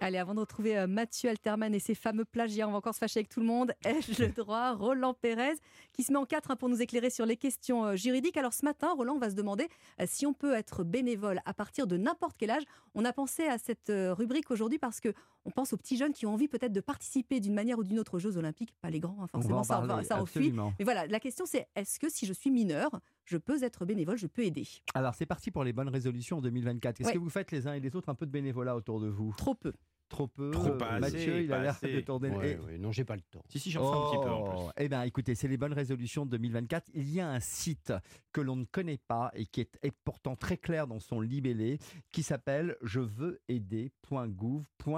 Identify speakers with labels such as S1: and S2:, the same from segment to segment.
S1: Allez, avant de retrouver euh, Mathieu Alterman et ses fameux plagiats, on va encore se fâcher avec tout le monde. Ai-je le droit? Roland Pérez, qui se met en quatre hein, pour nous éclairer sur les questions euh, juridiques. Alors ce matin, Roland va se demander euh, si on peut être bénévole à partir de n'importe quel âge. On a pensé à cette rubrique aujourd'hui parce que on pense aux petits jeunes qui ont envie peut-être de participer d'une manière ou d'une autre aux Jeux Olympiques. Pas les grands, hein, forcément, ça, ça enfuit. Mais voilà, la question c'est est-ce que si je suis mineur, je peux être bénévole, je peux aider.
S2: Alors c'est parti pour les bonnes résolutions en 2024. Est-ce que vous faites les uns et les autres un peu de bénévolat autour de vous?
S1: Trop peu.
S2: Trop peu.
S3: Trop pas
S2: Mathieu, il a l'air de tourner.
S3: Ouais, ouais, non, j'ai pas le temps.
S2: Si, si, j'en fais un petit peu en plus. Oh, eh bien, écoutez, c'est les bonnes résolutions de 2024. Il y a un site que l'on ne connaît pas et qui est, pourtant très clair dans son libellé qui s'appelle je veux aider.gouv.fr.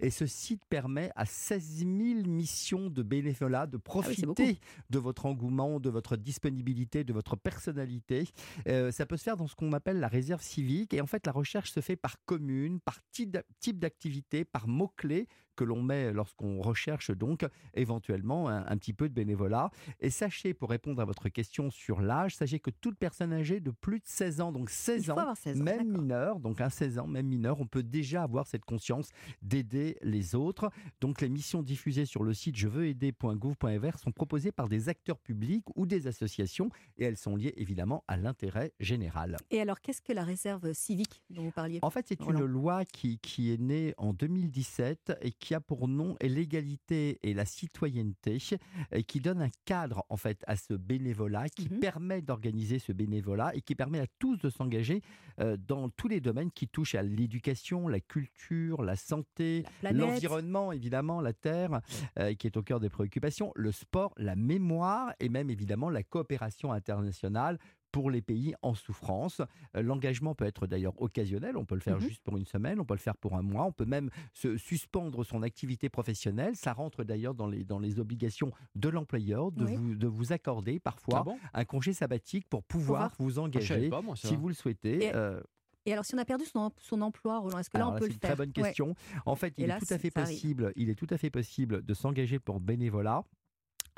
S2: Et ce site permet à 16 000 missions de bénévolat de ah profiter de votre engouement, de votre disponibilité, de votre personnalité. Euh, ça peut se faire dans ce qu'on appelle la réserve civique. Et en fait, la recherche se fait par commune, par type d'activité activité par mots-clés que l'on met lorsqu'on recherche donc éventuellement un, petit peu de bénévolat. Et sachez, pour répondre à votre question sur l'âge, sachez que toute personne âgée de plus de 16 ans, donc 16 ans, même mineur, donc un 16 ans, même mineur, on peut déjà avoir cette conscience d'aider les autres. Donc les missions diffusées sur le site je veux aider.gouv.fr sont proposées par des acteurs publics ou des associations et elles sont liées évidemment à l'intérêt général.
S1: Et alors qu'est-ce que la réserve civique dont vous parliez
S2: En fait, c'est une loi qui, qui est née en 2017 et qui a pour nom l'égalité et la citoyenneté, et qui donne un cadre en fait à ce bénévolat, qui mmh permet d'organiser ce bénévolat et qui permet à tous de s'engager euh, dans tous les domaines qui touchent à l'éducation, la culture, la santé, l'environnement évidemment, la terre, euh, qui est au cœur des préoccupations, le sport, la mémoire et même évidemment la coopération internationale pour les pays en souffrance. Euh, l'engagement peut être d'ailleurs occasionnel, on peut le faire mmh juste pour une semaine, on peut le faire pour un mois, on peut même se suspendre son activité professionnelle. Ça rentre d'ailleurs dans les, dans les obligations de l'employeur de, vous, de vous accorder parfois ah un congé sabbatique pour pouvoir vous ah, engager si vous le souhaitez.
S1: Et... Euh, alors, si on a perdu son, son emploi, Roland, est-ce que là, on peut le faire
S2: C'est une très bonne question. En fait, il est, tout à fait possible, il est tout à fait possible de s'engager pour bénévolat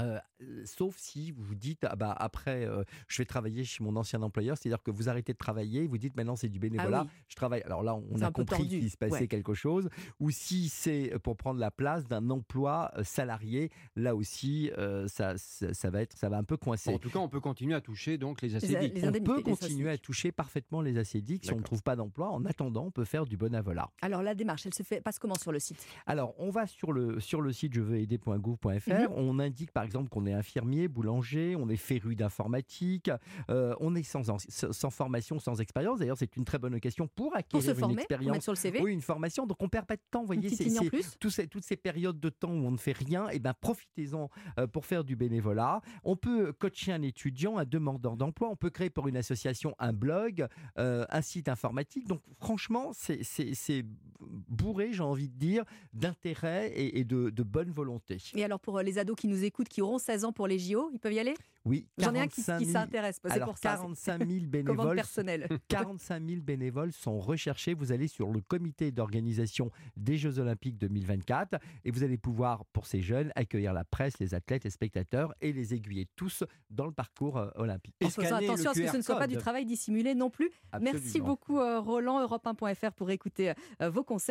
S2: euh, sauf si vous vous dites ah bah après euh, je vais travailler chez mon ancien employeur, c'est-à-dire que vous arrêtez de travailler, vous dites maintenant c'est du bénévolat, ah je travaille. Alors là on a compris qu'il se passait quelque chose. Ou si c'est pour prendre la place d'un emploi salarié, là aussi ça, ça, va être ça va un peu coincer.
S3: en tout cas on peut continuer à toucher donc les acédiques.
S2: on peut continuer à toucher parfaitement les acédiques si on ne trouve pas d'emploi. En attendant on peut faire du bénévolat.
S1: Alors la démarche elle se fait passe comment sur le site?
S2: Alors on va sur le sur le site je veux aider.gouv.fr, mmh on indique par par exemple qu'on est infirmier, boulanger, on est féru d'informatique, euh, on est sans, sans formation, sans expérience. D'ailleurs, c'est une très bonne occasion pour acquérir
S1: une
S2: expérience.
S1: sur le CV.
S2: Oui, une formation. Donc on perd pas de temps. Vous voyez, c'est ces, toutes ces périodes de temps où on ne fait rien. Et eh ben profitez-en euh, pour faire du bénévolat. On peut coacher un étudiant, un demandeur d'emploi. On peut créer pour une association un blog, euh, un site informatique. Donc franchement, c'est bourré, j'ai envie de dire, d'intérêt et, de, de bonne volonté.
S1: Et alors pour les ados qui nous écoutent, qui auront 16 ans pour les JO, ils peuvent y aller?
S2: Oui.
S1: J'en ai un qui, s'intéresse, c'est pour ça.
S2: 45 000 bénévoles. 45 000 bénévoles sont recherchés. Vous allez sur le comité d'organisation des Jeux Olympiques 2024 et vous allez pouvoir, pour ces jeunes, accueillir la presse, les athlètes, les spectateurs et les aiguiller tous dans le parcours euh, olympique.
S1: Et attention à ce que ce ne soit pas du travail dissimulé non plus. Merci beaucoup, euh, Roland, Europe1.fr, pour écouter euh, vos conseils.